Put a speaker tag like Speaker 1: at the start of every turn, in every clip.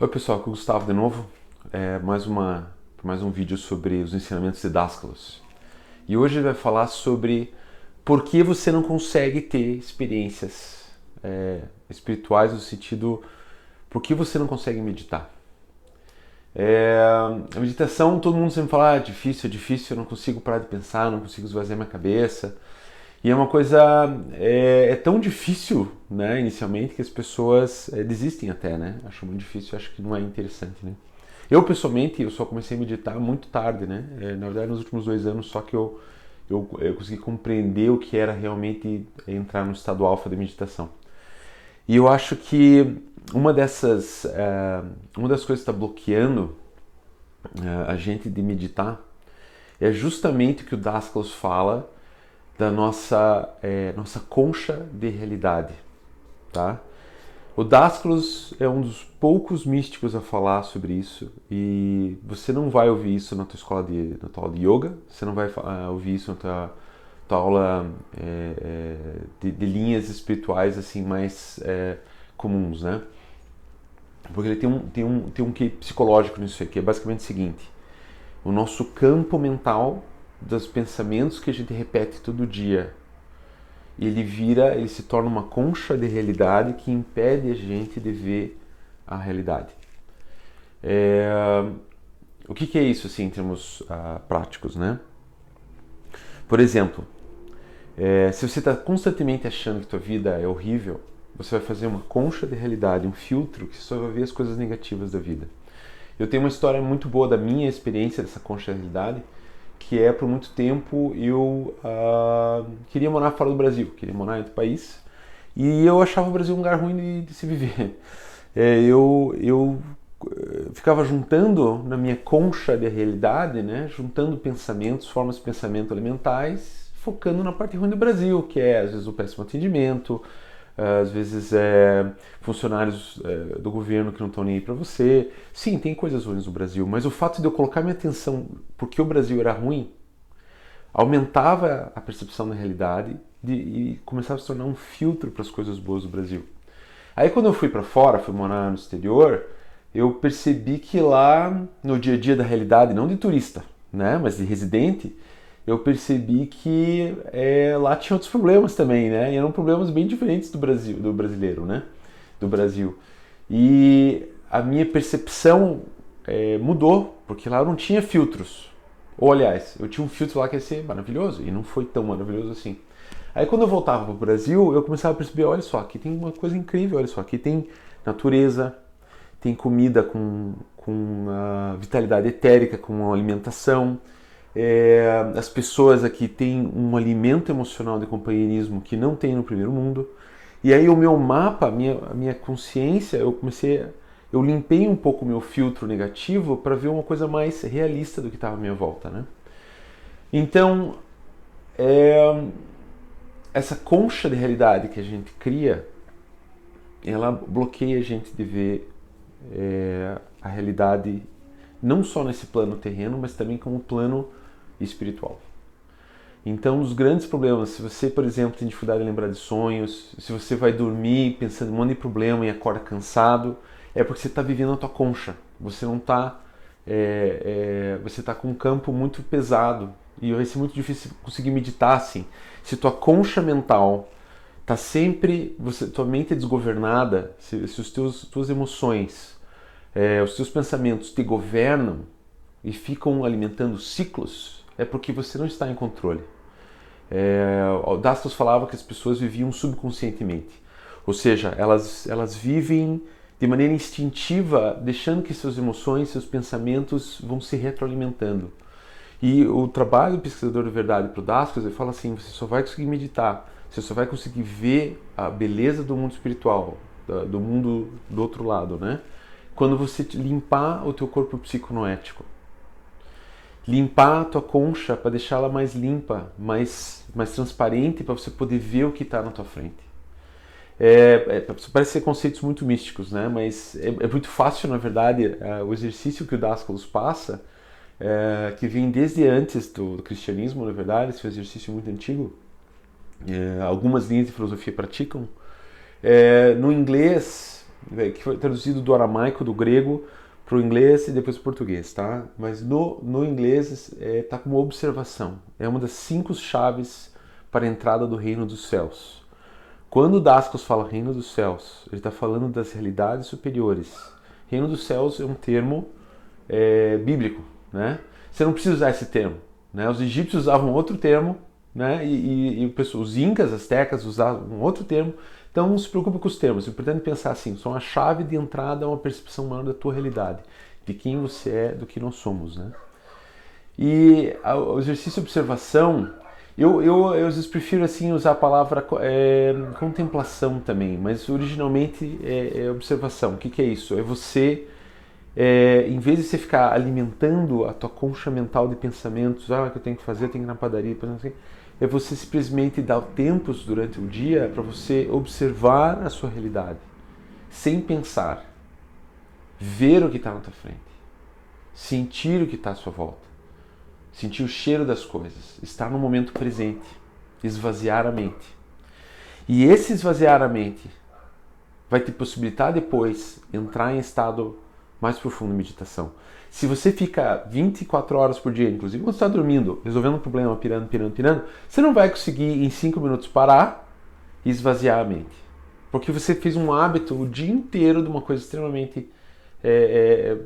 Speaker 1: Oi pessoal, aqui é o Gustavo de novo. É mais, uma, mais um vídeo sobre os ensinamentos de Dáscalos. E hoje ele vai falar sobre por que você não consegue ter experiências é, espirituais no sentido por que você não consegue meditar. É, a meditação, todo mundo sempre fala, ah, é difícil, é difícil, eu não consigo parar de pensar, não consigo esvaziar minha cabeça. E é uma coisa, é, é tão difícil, né, inicialmente, que as pessoas é, desistem até, né? Acho muito difícil, acho que não é interessante, né? Eu, pessoalmente, eu só comecei a meditar muito tarde, né? É, na verdade, nos últimos dois anos, só que eu, eu, eu consegui compreender o que era realmente entrar no estado alfa da meditação. E eu acho que uma dessas, é, uma das coisas que está bloqueando é, a gente de meditar é justamente o que o Dascalos fala, da nossa, é, nossa concha de realidade. Tá? O Dascalos é um dos poucos místicos a falar sobre isso e você não vai ouvir isso na tua escola de, na tua aula de yoga, você não vai uh, ouvir isso na tua, tua aula é, é, de, de, linhas espirituais assim mais é, comuns, né? Porque ele tem um, tem um, tem um que psicológico nisso aqui, é basicamente o seguinte, o nosso campo mental dos pensamentos que a gente repete todo dia. Ele vira, ele se torna uma concha de realidade que impede a gente de ver a realidade. É, o que, que, é isso assim, em termos uh, práticos, né? Por exemplo, é, se você está constantemente achando que tua vida é horrível, você vai fazer uma concha de realidade, um filtro que só vai ver as coisas negativas da vida. Eu tenho uma história muito boa da minha experiência dessa concha de realidade, que é por muito tempo eu uh, queria morar fora do Brasil, queria morar em outro país e eu achava o Brasil um lugar ruim de, de se viver. É, eu, eu eh, ficava juntando na minha concha de realidade, né, juntando pensamentos, formas de pensamento elementais, focando na parte ruim do Brasil, que é às vezes o péssimo atendimento, às vezes é, funcionários é, do governo que não estão nem aí para você. Sim, tem coisas ruins no Brasil, mas o fato de eu colocar minha atenção porque o Brasil era ruim aumentava a percepção da realidade de, e começava a se tornar um filtro para as coisas boas do Brasil. Aí quando eu fui para fora, fui morar no exterior, eu percebi que lá no dia a dia da realidade, não de turista, né, mas de residente, eu percebi que é, lá tinha outros problemas também, né? E eram problemas bem diferentes do Brasil, do brasileiro, né? Do Brasil. E a minha percepção é, mudou, porque lá não tinha filtros. Ou, aliás, eu tinha um filtro lá que ia ser maravilhoso, e não foi tão maravilhoso assim. Aí quando eu voltava para o Brasil, eu começava a perceber, olha só, aqui tem uma coisa incrível, olha só, aqui tem natureza, tem comida com, com vitalidade etérica, com alimentação, é, as pessoas aqui têm um alimento emocional de companheirismo que não tem no primeiro mundo. E aí o meu mapa, a minha, a minha consciência, eu comecei, eu limpei um pouco o meu filtro negativo para ver uma coisa mais realista do que estava à minha volta, né? Então, é, essa concha de realidade que a gente cria, ela bloqueia a gente de ver é, a realidade não só nesse plano terreno, mas também como plano espiritual. Então, os grandes problemas, se você, por exemplo, tem dificuldade em lembrar de sonhos, se você vai dormir pensando em um monte de problema e acorda cansado, é porque você está vivendo a tua concha. Você não está, é, é, você está com um campo muito pesado e vai ser muito difícil conseguir meditar assim. Se tua concha mental está sempre, você, tua mente é desgovernada, se, se os teus, tuas emoções, é, os teus pensamentos te governam e ficam alimentando ciclos, é porque você não está em controle. É, Dastos falava que as pessoas viviam subconscientemente, ou seja, elas, elas vivem de maneira instintiva, deixando que suas emoções, seus pensamentos vão se retroalimentando. E o trabalho do pesquisador de verdade para o Dastos, ele fala assim, você só vai conseguir meditar, você só vai conseguir ver a beleza do mundo espiritual, do mundo do outro lado, né? Quando você limpar o teu corpo psiconoético limpar a tua concha para deixá-la mais limpa, mais, mais transparente, para você poder ver o que está na tua frente. É, é, parece ser conceitos muito místicos, né? mas é, é muito fácil, na verdade, é, o exercício que o Dascalos passa, é, que vem desde antes do, do, cristianismo, na verdade, esse é um exercício muito antigo, é, algumas linhas de filosofia praticam. no inglês, que foi traduzido do aramaico, do grego, para o inglês e depois para o português, tá? Mas no, no inglês é, tá como observação. É uma das cinco chaves para a entrada do reino dos céus. Quando Dascos fala reino dos céus, ele está falando das realidades superiores. Reino dos céus é um termo é, bíblico, né? Você não precisa usar esse termo. Né? Os egípcios usavam outro termo, né? E, e, e os incas, as tecas usavam um outro termo. Então não se preocupe com os termos, é importante pensar assim, são a chave de entrada a uma percepção maior da tua realidade, de quem você é, do que nós somos, né? E o exercício de observação, eu, eu, eu às vezes prefiro assim usar a palavra é, contemplação também, mas originalmente é, é observação. O que, que, é isso? É você, é, em vez de você ficar alimentando a tua concha mental de pensamentos, ah, o que eu tenho que fazer, eu tenho que ir na padaria, assim, é você simplesmente dar tempos durante o dia para você observar a sua realidade, sem pensar, ver o que está na tua frente, sentir o que está à sua volta, sentir o cheiro das coisas, estar no momento presente, esvaziar a mente. E esse esvaziar a mente vai te possibilitar depois entrar em estado mais profundo meditação. Se você fica 24 horas por dia, inclusive quando está dormindo, resolvendo um problema, pirando, pirando, pirando, você não vai conseguir em 5 minutos parar e esvaziar a mente. Porque você fez um hábito o dia inteiro de uma coisa extremamente é, é,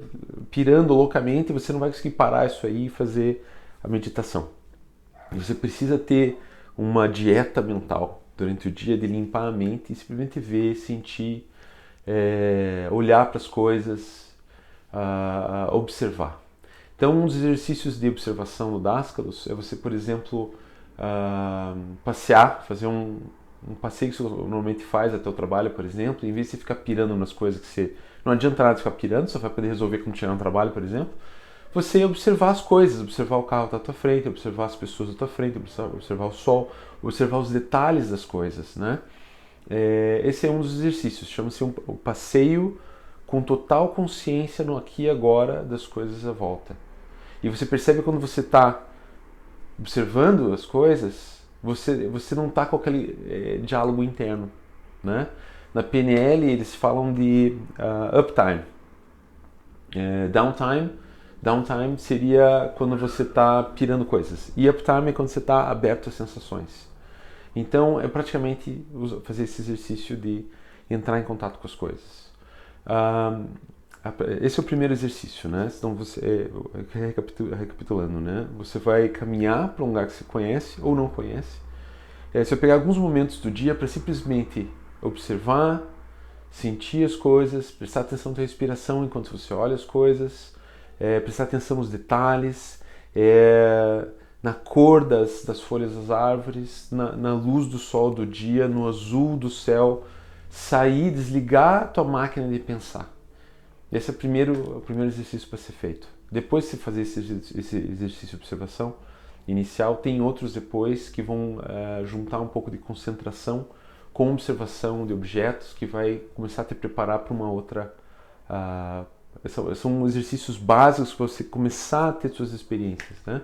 Speaker 1: pirando loucamente, você não vai conseguir parar isso aí e fazer a meditação. Você precisa ter uma dieta mental durante o dia de limpar a mente e simplesmente ver, sentir, é, olhar para as coisas, uh, observar. Então, um dos exercícios de observação no Dascalos é você, por exemplo, uh, passear, fazer um, um passeio que você normalmente faz até o trabalho, por exemplo, em vez de ficar pirando nas coisas que você. Não adianta nada ficar pirando, só vai poder resolver quando chegar no trabalho, por exemplo. Você observar as coisas, observar o carro da tua frente, observar as pessoas da tua frente, observar, observar o sol, observar os detalhes das coisas, né? É, esse é um dos exercícios, chama-se um, o passeio com total consciência no aqui e agora das coisas à volta. E você percebe quando você está observando as coisas, você, você não está com aquele é, diálogo interno. Né? Na PNL eles falam de uh, uptime. É, downtime, downtime seria quando você está pirando coisas. E uptime é quando você está aberto às sensações. Então é praticamente fazer esse exercício de entrar em contato com as coisas. Ah, esse é o primeiro exercício, né? Então você, é, recapitulando, né? Você vai caminhar para um lugar que você conhece ou não conhece. É, você vai pegar alguns momentos do dia para simplesmente observar, sentir as coisas, prestar atenção na sua respiração enquanto você olha as coisas, é, prestar atenção nos detalhes, é, na cor das, das folhas das árvores, na, na luz do sol do dia, no azul do céu sair, desligar a tua máquina de pensar. Esse é o primeiro, o primeiro exercício para ser feito. Depois de você fazer esse, esse exercício de observação inicial, tem outros depois que vão uh, juntar um pouco de concentração com observação de objetos, que vai começar a te preparar para uma outra. Uh, são, são, exercícios básicos para você começar a ter suas experiências. Né?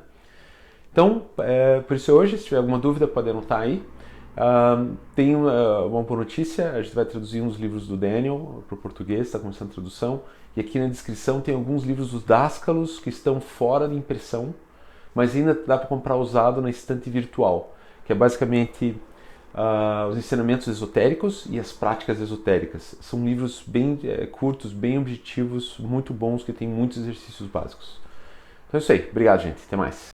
Speaker 1: Então, é, por isso hoje, se tiver alguma dúvida, pode anotar aí. Tem uma boa notícia, a gente vai traduzir uns livros do Daniel para o português, está começando a tradução. E aqui na descrição tem alguns livros dos Dáscalos que estão fora de impressão, mas ainda dá para comprar usado na estante virtual, que é basicamente uh, os ensinamentos esotéricos e as práticas esotéricas. São livros bem é, curtos, bem objetivos, muito bons, que tem muitos exercícios básicos. Então é isso aí. Obrigado, gente. Até mais.